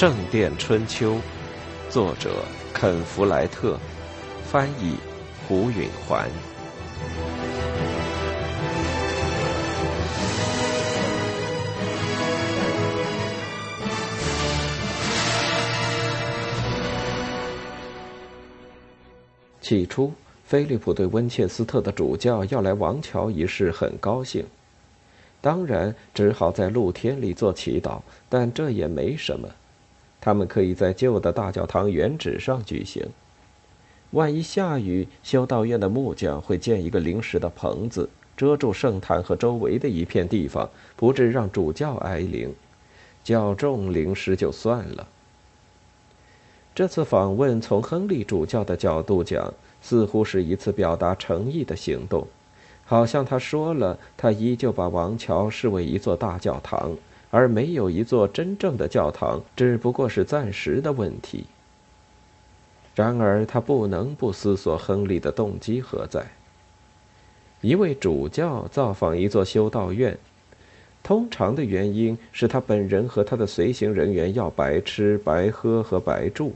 圣殿春秋》，作者肯·弗莱特，翻译胡允环。起初，菲利普对温切斯特的主教要来王桥一事很高兴。当然，只好在露天里做祈祷，但这也没什么。他们可以在旧的大教堂原址上举行。万一下雨，修道院的木匠会建一个临时的棚子，遮住圣坛和周围的一片地方，不致让主教挨淋。较重淋湿就算了。这次访问，从亨利主教的角度讲，似乎是一次表达诚意的行动。好像他说了，他依旧把王桥视为一座大教堂，而没有一座真正的教堂，只不过是暂时的问题。然而，他不能不思索亨利的动机何在。一位主教造访一座修道院，通常的原因是他本人和他的随行人员要白吃、白喝和白住。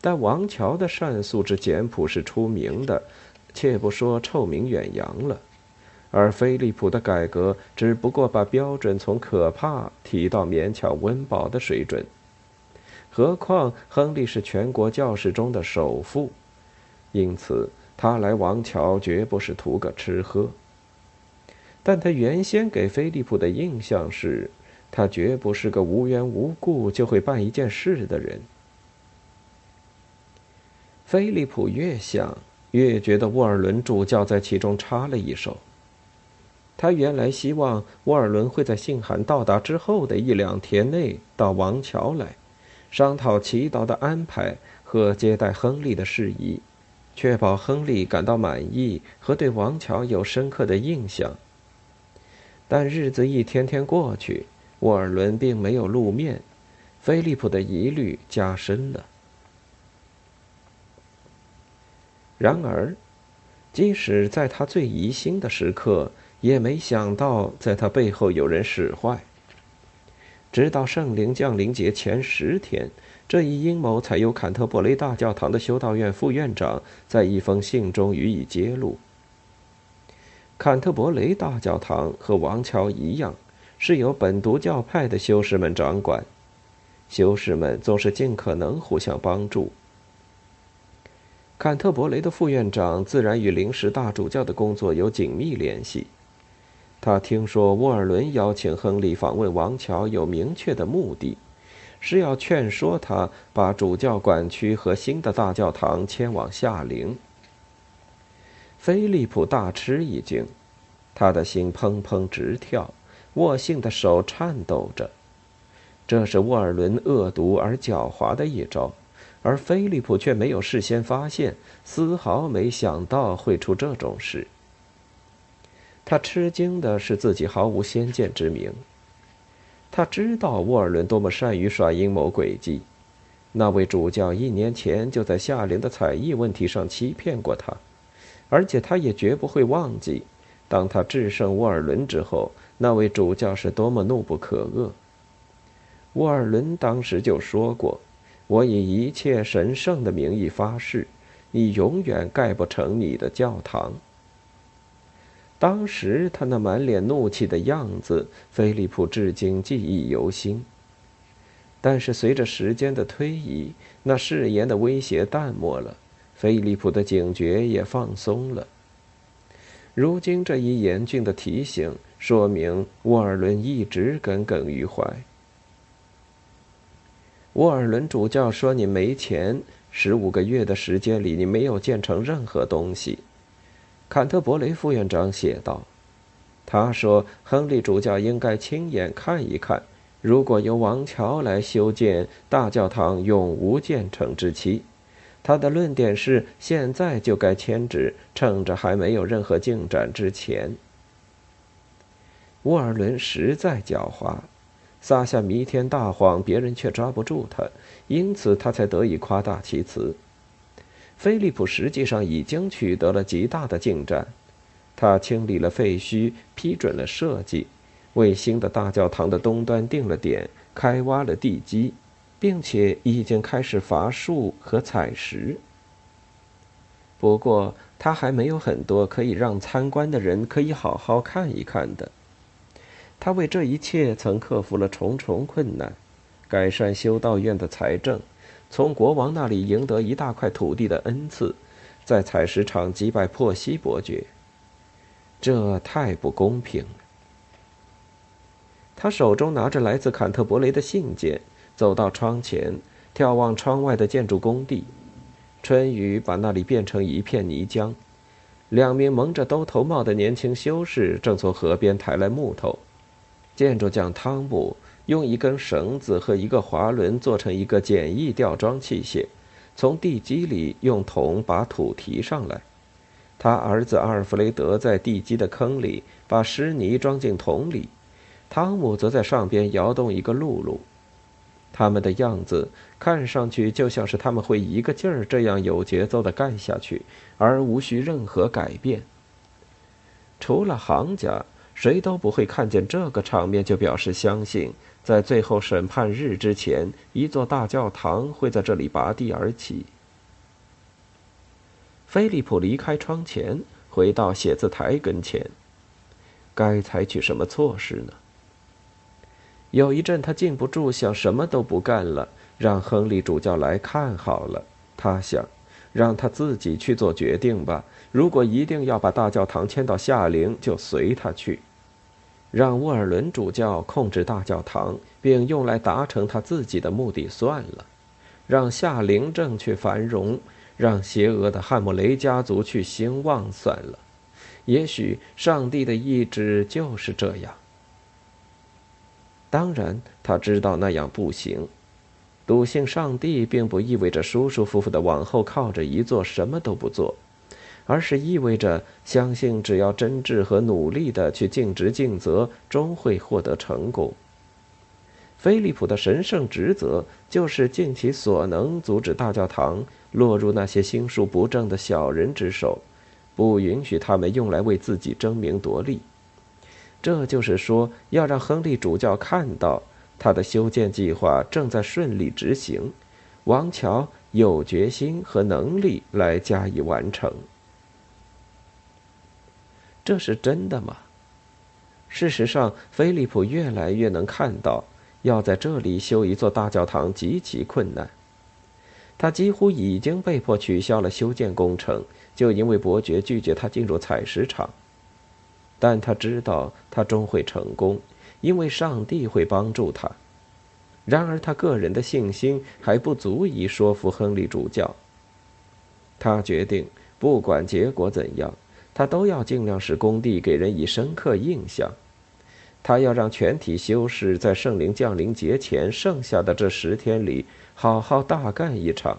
但王桥的善素之简朴是出名的。且不说臭名远扬了，而菲利普的改革只不过把标准从可怕提到勉强温饱的水准。何况亨利是全国教士中的首富，因此他来王桥绝不是图个吃喝。但他原先给菲利普的印象是，他绝不是个无缘无故就会办一件事的人。菲利普越想。越觉得沃尔伦主教在其中插了一手。他原来希望沃尔伦会在信函到达之后的一两天内到王桥来，商讨祈祷的安排和接待亨利的事宜，确保亨利感到满意和对王桥有深刻的印象。但日子一天天过去，沃尔伦并没有露面，菲利普的疑虑加深了。然而，即使在他最疑心的时刻，也没想到在他背后有人使坏。直到圣灵降临节前十天，这一阴谋才由坎特伯雷大教堂的修道院副院长在一封信中予以揭露。坎特伯雷大教堂和王桥一样，是由本笃教派的修士们掌管，修士们总是尽可能互相帮助。坎特伯雷的副院长自然与临时大主教的工作有紧密联系。他听说沃尔伦邀请亨利访问王桥有明确的目的，是要劝说他把主教管区和新的大教堂迁往夏陵。菲利普大吃一惊，他的心砰砰直跳，握信的手颤抖着。这是沃尔伦恶毒而狡猾的一招。而菲利普却没有事先发现，丝毫没想到会出这种事。他吃惊的是自己毫无先见之明。他知道沃尔伦多么善于耍阴谋诡计，那位主教一年前就在夏令的才艺问题上欺骗过他，而且他也绝不会忘记，当他制胜沃尔伦之后，那位主教是多么怒不可遏。沃尔伦当时就说过。我以一切神圣的名义发誓，你永远盖不成你的教堂。当时他那满脸怒气的样子，菲利普至今记忆犹新。但是随着时间的推移，那誓言的威胁淡漠了，菲利普的警觉也放松了。如今这一严峻的提醒，说明沃尔伦一直耿耿于怀。沃尔伦主教说：“你没钱，十五个月的时间里，你没有建成任何东西。”坎特伯雷副院长写道：“他说，亨利主教应该亲眼看一看，如果由王乔来修建大教堂，永无建成之期。他的论点是，现在就该迁址，趁着还没有任何进展之前。”沃尔伦实在狡猾。撒下弥天大谎，别人却抓不住他，因此他才得以夸大其词。菲利普实际上已经取得了极大的进展，他清理了废墟，批准了设计，为新的大教堂的东端定了点，开挖了地基。并且已经开始伐树和采石。不过，他还没有很多可以让参观的人可以好好看一看的。他为这一切曾克服了重重困难，改善修道院的财政，从国王那里赢得一大块土地的恩赐，在采石场击败珀西伯爵。这太不公平。他手中拿着来自坎特伯雷的信件，走到窗前，眺望窗外的建筑工地。春雨把那里变成一片泥浆。两名蒙着兜头帽的年轻修士正从河边抬来木头。建筑匠汤姆用一根绳子和一个滑轮做成一个简易吊装器械，从地基里用桶把土提上来。他儿子阿尔弗雷德在地基的坑里把湿泥装进桶里，汤姆则在上边摇动一个辘轳。他们的样子看上去就像是他们会一个劲儿这样有节奏地干下去，而无需任何改变。除了行家。谁都不会看见这个场面就表示相信，在最后审判日之前，一座大教堂会在这里拔地而起。菲利普离开窗前，回到写字台跟前。该采取什么措施呢？有一阵，他禁不住想什么都不干了，让亨利主教来看好了。他想，让他自己去做决定吧。如果一定要把大教堂迁到夏陵，就随他去。让沃尔伦主教控制大教堂，并用来达成他自己的目的算了；让夏灵镇去繁荣，让邪恶的汉姆雷家族去兴旺算了。也许上帝的意志就是这样。当然，他知道那样不行。笃信上帝，并不意味着舒舒服服的往后靠着一座什么都不做。而是意味着相信，只要真挚和努力的去尽职尽责，终会获得成功。菲利普的神圣职责就是尽其所能阻止大教堂落入那些心术不正的小人之手，不允许他们用来为自己争名夺利。这就是说，要让亨利主教看到他的修建计划正在顺利执行，王乔有决心和能力来加以完成。这是真的吗？事实上，菲利普越来越能看到，要在这里修一座大教堂极其困难。他几乎已经被迫取消了修建工程，就因为伯爵拒绝他进入采石场。但他知道他终会成功，因为上帝会帮助他。然而，他个人的信心还不足以说服亨利主教。他决定，不管结果怎样。他都要尽量使工地给人以深刻印象。他要让全体修士在圣灵降临节前剩下的这十天里好好大干一场。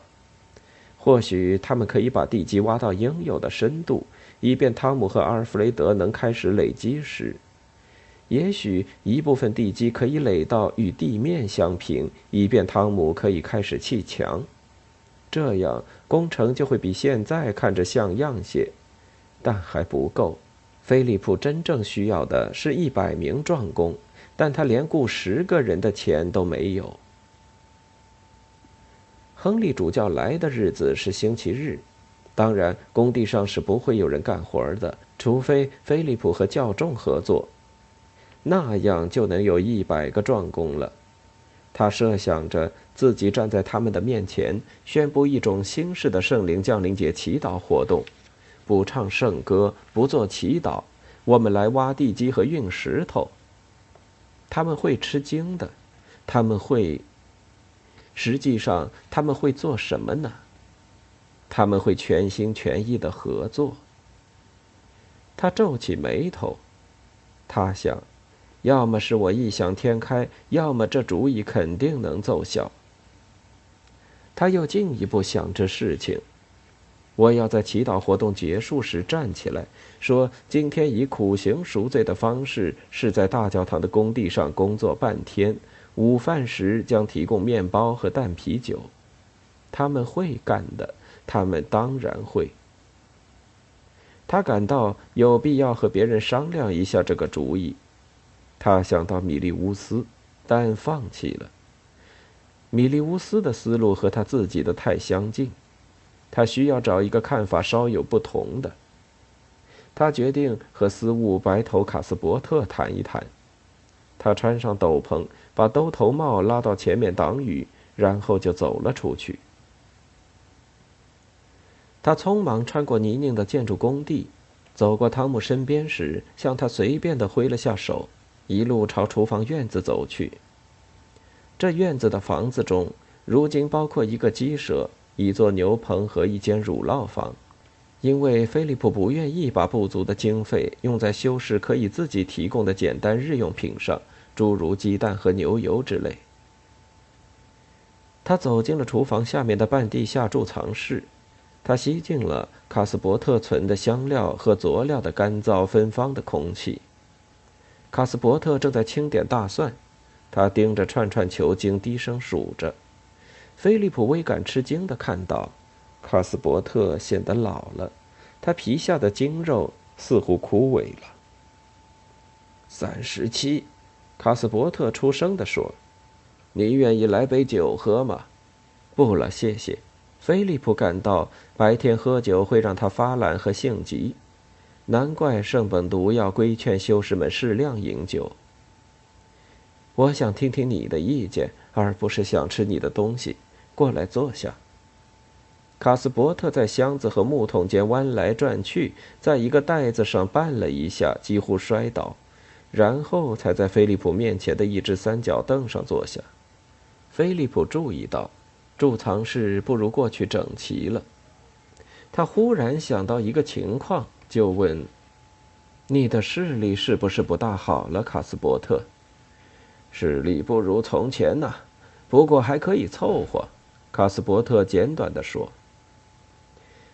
或许他们可以把地基挖到应有的深度，以便汤姆和阿尔弗雷德能开始垒基时。也许一部分地基可以垒到与地面相平，以便汤姆可以开始砌墙。这样工程就会比现在看着像样些。但还不够，菲利普真正需要的是一百名壮工，但他连雇十个人的钱都没有。亨利主教来的日子是星期日，当然工地上是不会有人干活的，除非菲利普和教众合作，那样就能有一百个壮工了。他设想着自己站在他们的面前，宣布一种新式的圣灵降临节祈祷活动。不唱圣歌，不做祈祷，我们来挖地基和运石头。他们会吃惊的，他们会。实际上，他们会做什么呢？他们会全心全意的合作。他皱起眉头，他想，要么是我异想天开，要么这主意肯定能奏效。他又进一步想这事情。我要在祈祷活动结束时站起来，说：“今天以苦行赎罪的方式，是在大教堂的工地上工作半天。午饭时将提供面包和淡啤酒。”他们会干的，他们当然会。他感到有必要和别人商量一下这个主意。他想到米利乌斯，但放弃了。米利乌斯的思路和他自己的太相近，他需要找一个看法稍有不同的。他决定和司务白头卡斯伯特谈一谈。他穿上斗篷，把兜头帽拉到前面挡雨，然后就走了出去。他匆忙穿过泥泞的建筑工地，走过汤姆身边时，向他随便的挥了下手，一路朝厨房院子走去。这院子的房子中，如今包括一个鸡舍、一座牛棚和一间乳酪房。因为菲利普不愿意把不足的经费用在修饰可以自己提供的简单日用品上，诸如鸡蛋和牛油之类。他走进了厨房下面的半地下贮藏室，他吸进了卡斯伯特存的香料和佐料的干燥芬芳的空气。卡斯伯特正在清点大蒜，他盯着串串球茎低声数着。菲利普微感吃惊地看到。卡斯伯特显得老了，他皮下的筋肉似乎枯萎了。三十七，卡斯伯特出声地说：“你愿意来杯酒喝吗？”“不了，谢谢。”菲利普感到白天喝酒会让他发懒和性急，难怪圣本笃要规劝修士们适量饮酒。我想听听你的意见，而不是想吃你的东西。过来坐下。卡斯伯特在箱子和木桶间弯来转去，在一个袋子上绊了一下，几乎摔倒，然后才在菲利普面前的一只三角凳上坐下。菲利普注意到，贮藏室不如过去整齐了。他忽然想到一个情况，就问：“你的视力是不是不大好了，卡斯伯特？”“视力不如从前呐，不过还可以凑合。”卡斯伯特简短地说。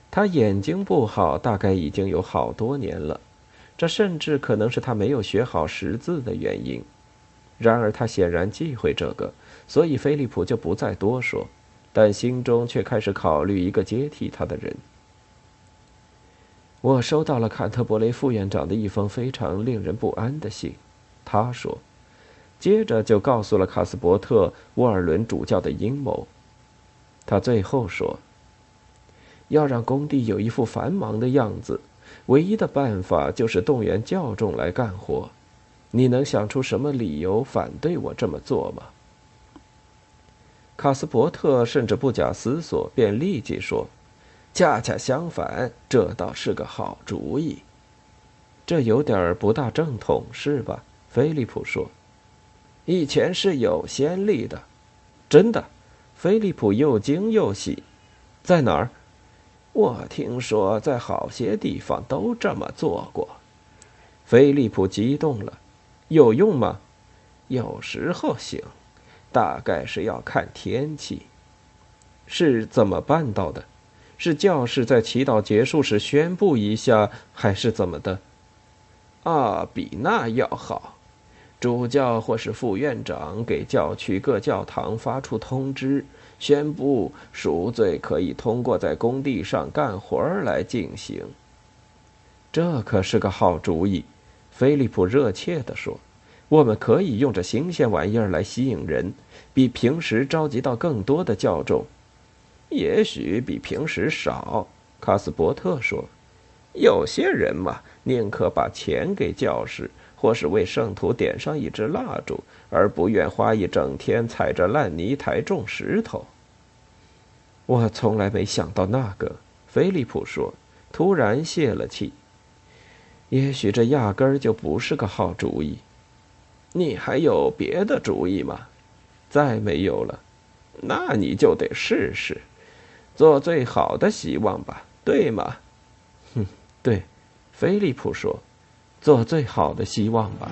他眼睛不好，大概已经有好多年了，这甚至可能是他没有学好识字的原因。然而他显然忌讳这个，所以菲利普就不再多说，但心中却开始考虑一个接替他的人。我收到了坎特伯雷副院长的一封非常令人不安的信，他说，接着就告诉了卡斯伯特沃尔伦主教的阴谋。他最后说。要让工地有一副繁忙的样子，唯一的办法就是动员教众来干活。你能想出什么理由反对我这么做吗？卡斯伯特甚至不假思索便立即说：“恰恰相反，这倒是个好主意。”这有点不大正统，是吧？菲利普说：“以前是有先例的，真的。”菲利普又惊又喜：“在哪儿？”我听说在好些地方都这么做过，菲利普激动了。有用吗？有时候行，大概是要看天气。是怎么办到的？是教士在祈祷结束时宣布一下，还是怎么的？啊，比那要好。主教或是副院长给教区各教堂发出通知。宣布赎罪可以通过在工地上干活来进行。这可是个好主意，菲利普热切地说：“我们可以用这新鲜玩意儿来吸引人，比平时召集到更多的教众。也许比平时少。”卡斯伯特说：“有些人嘛，宁可把钱给教士，或是为圣徒点上一支蜡烛，而不愿花一整天踩着烂泥台种石头。”我从来没想到那个，菲利普说，突然泄了气。也许这压根儿就不是个好主意。你还有别的主意吗？再没有了。那你就得试试，做最好的希望吧，对吗？哼，对，菲利普说，做最好的希望吧。